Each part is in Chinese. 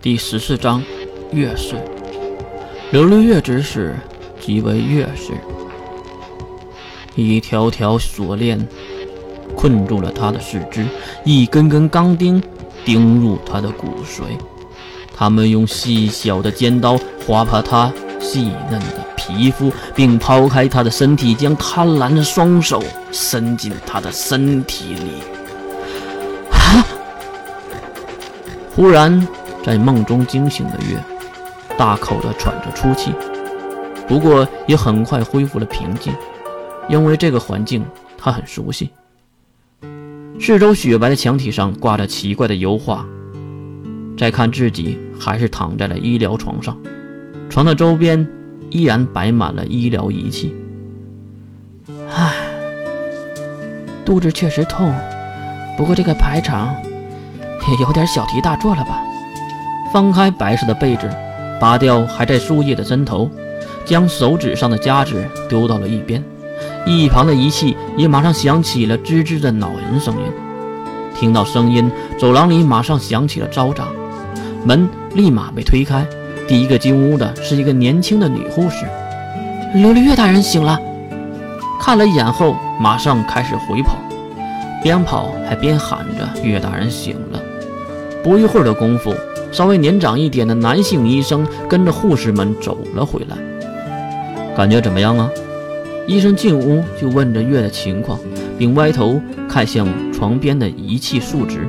第十四章，月氏。刘六月之事即为月氏。一条条锁链困住了他的四肢，一根根钢钉钉入他的骨髓。他们用细小的尖刀划破他细嫩的皮肤，并抛开他的身体，将贪婪的双手伸进他的身体里。啊！忽然。在梦中惊醒的月，大口的喘着粗气，不过也很快恢复了平静，因为这个环境他很熟悉。四周雪白的墙体上挂着奇怪的油画。再看自己，还是躺在了医疗床上，床的周边依然摆满了医疗仪器。唉，肚子确实痛，不过这个排场也有点小题大做了吧。翻开白色的被子，拔掉还在输液的针头，将手指上的夹子丢到了一边。一旁的仪器也马上响起了吱吱的恼人声音。听到声音，走廊里马上响起了嘈杂，门立马被推开。第一个进屋的是一个年轻的女护士。琉璃月大人醒了，看了一眼后，马上开始回跑，边跑还边喊着：“岳大人醒了！”不一会儿的功夫。稍微年长一点的男性医生跟着护士们走了回来，感觉怎么样啊？医生进屋就问着月的情况，并歪头看向床边的仪器数值，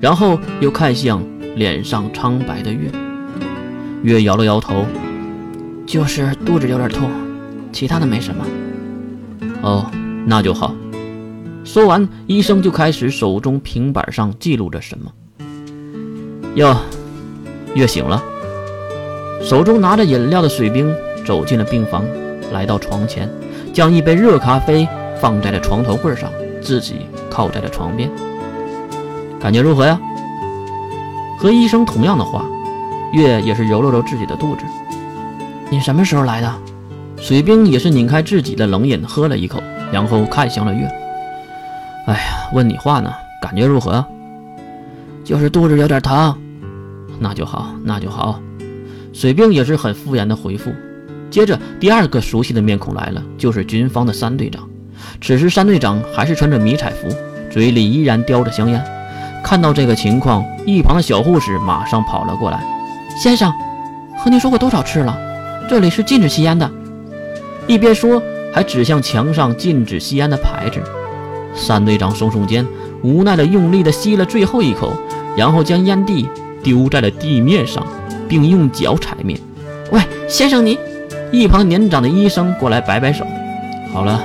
然后又看向脸上苍白的月。月摇了摇头，就是肚子有点痛，其他的没什么。哦，那就好。说完，医生就开始手中平板上记录着什么。哟，月醒了，手中拿着饮料的水兵走进了病房，来到床前，将一杯热咖啡放在了床头柜上，自己靠在了床边。感觉如何呀？和医生同样的话，月也是揉了揉自己的肚子。你什么时候来的？水兵也是拧开自己的冷饮，喝了一口，然后看向了月。哎呀，问你话呢，感觉如何？就是肚子有点疼。那就好，那就好。水兵也是很敷衍的回复。接着，第二个熟悉的面孔来了，就是军方的三队长。此时，三队长还是穿着迷彩服，嘴里依然叼着香烟。看到这个情况，一旁的小护士马上跑了过来：“先生，和您说过多少次了，这里是禁止吸烟的。”一边说，还指向墙上禁止吸烟的牌子。三队长耸耸肩，无奈的用力的吸了最后一口，然后将烟蒂。丢在了地面上，并用脚踩灭。喂，先生，你一旁年长的医生过来摆摆手。好了，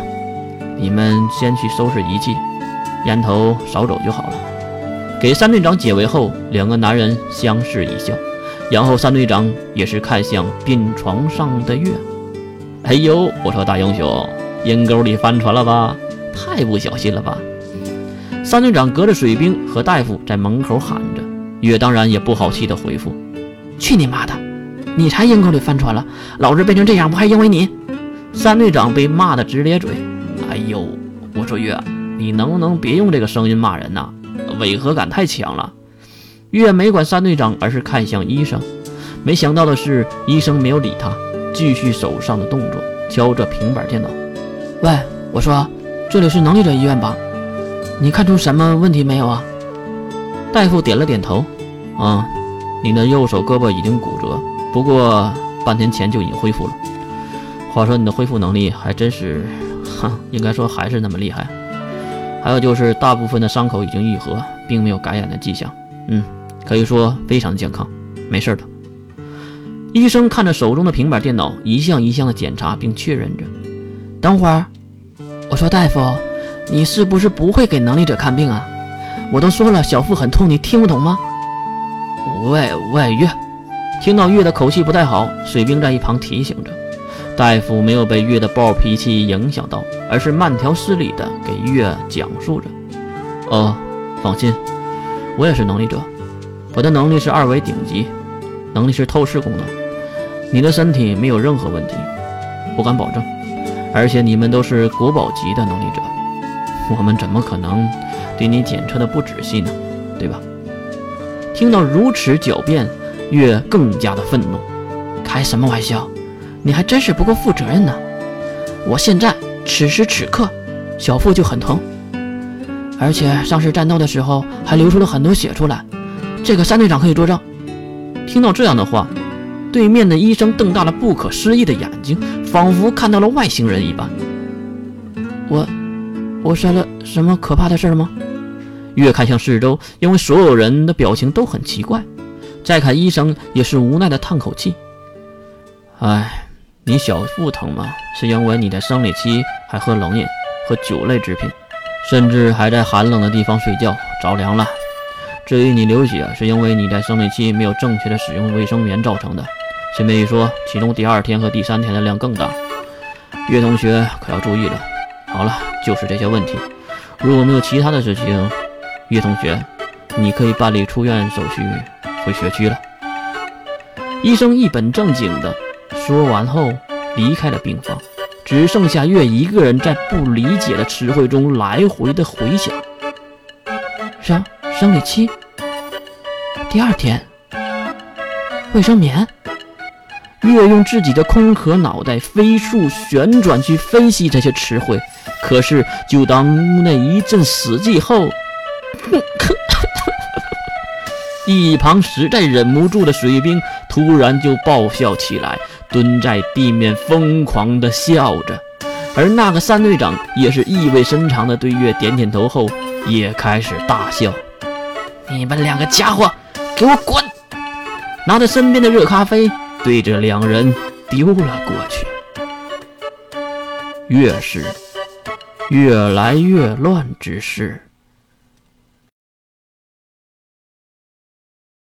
你们先去收拾仪器，烟头少走就好了。给三队长解围后，两个男人相视一笑，然后三队长也是看向病床上的月。哎呦，我说大英雄，阴沟里翻船了吧？太不小心了吧！三队长隔着水兵和大夫在门口喊着。月当然也不好气的回复：“去你妈的！你才阴沟里翻船了，老子变成这样不还因为你？”三队长被骂的直咧嘴。哎呦，我说月，你能不能别用这个声音骂人呐？违和感太强了。月没管三队长，而是看向医生。没想到的是，医生没有理他，继续手上的动作，敲着平板电脑。喂，我说，这里是能力者医院吧？你看出什么问题没有啊？大夫点了点头，啊，你的右手胳膊已经骨折，不过半天前就已经恢复了。话说你的恢复能力还真是，哼，应该说还是那么厉害。还有就是大部分的伤口已经愈合，并没有感染的迹象，嗯，可以说非常健康，没事的。医生看着手中的平板电脑，一项一项的检查并确认着。等会儿，我说大夫，你是不是不会给能力者看病啊？我都说了，小腹很痛，你听不懂吗？喂喂，月，听到月的口气不太好，水兵在一旁提醒着。大夫没有被月的暴脾气影响到，而是慢条斯理的给月讲述着。哦，放心，我也是能力者，我的能力是二维顶级，能力是透视功能。你的身体没有任何问题，不敢保证。而且你们都是国宝级的能力者，我们怎么可能？对你检测的不仔细呢，对吧？听到如此狡辩，月更加的愤怒。开什么玩笑？你还真是不够负责任呢！我现在此时此刻，小腹就很疼，而且上次战斗的时候还流出了很多血出来。这个三队长可以作证。听到这样的话，对面的医生瞪大了不可思议的眼睛，仿佛看到了外星人一般。我，我说了什么可怕的事吗？越看向四周，因为所有人的表情都很奇怪。再看医生，也是无奈的叹口气。哎。你小腹疼吗？是因为你的生理期还喝冷饮和酒类制品，甚至还在寒冷的地方睡觉着凉了。至于你流血，是因为你在生理期没有正确的使用卫生棉造成的。顺便一说，其中第二天和第三天的量更大。岳同学可要注意了。好了，就是这些问题。如果没有其他的事情，岳同学，你可以办理出院手续，回学区了。医生一本正经的。说完后，离开了病房，只剩下月一个人在不理解的词汇中来回的回想。生生理期，第二天，卫生棉。月用自己的空壳脑袋飞速旋转去分析这些词汇，可是就当屋内一阵死寂后，一旁实在忍不住的水兵突然就爆笑起来。蹲在地面疯狂的笑着，而那个三队长也是意味深长的对月点点头后，也开始大笑。你们两个家伙，给我滚！拿着身边的热咖啡，对着两人丢了过去。越是越来越乱之事。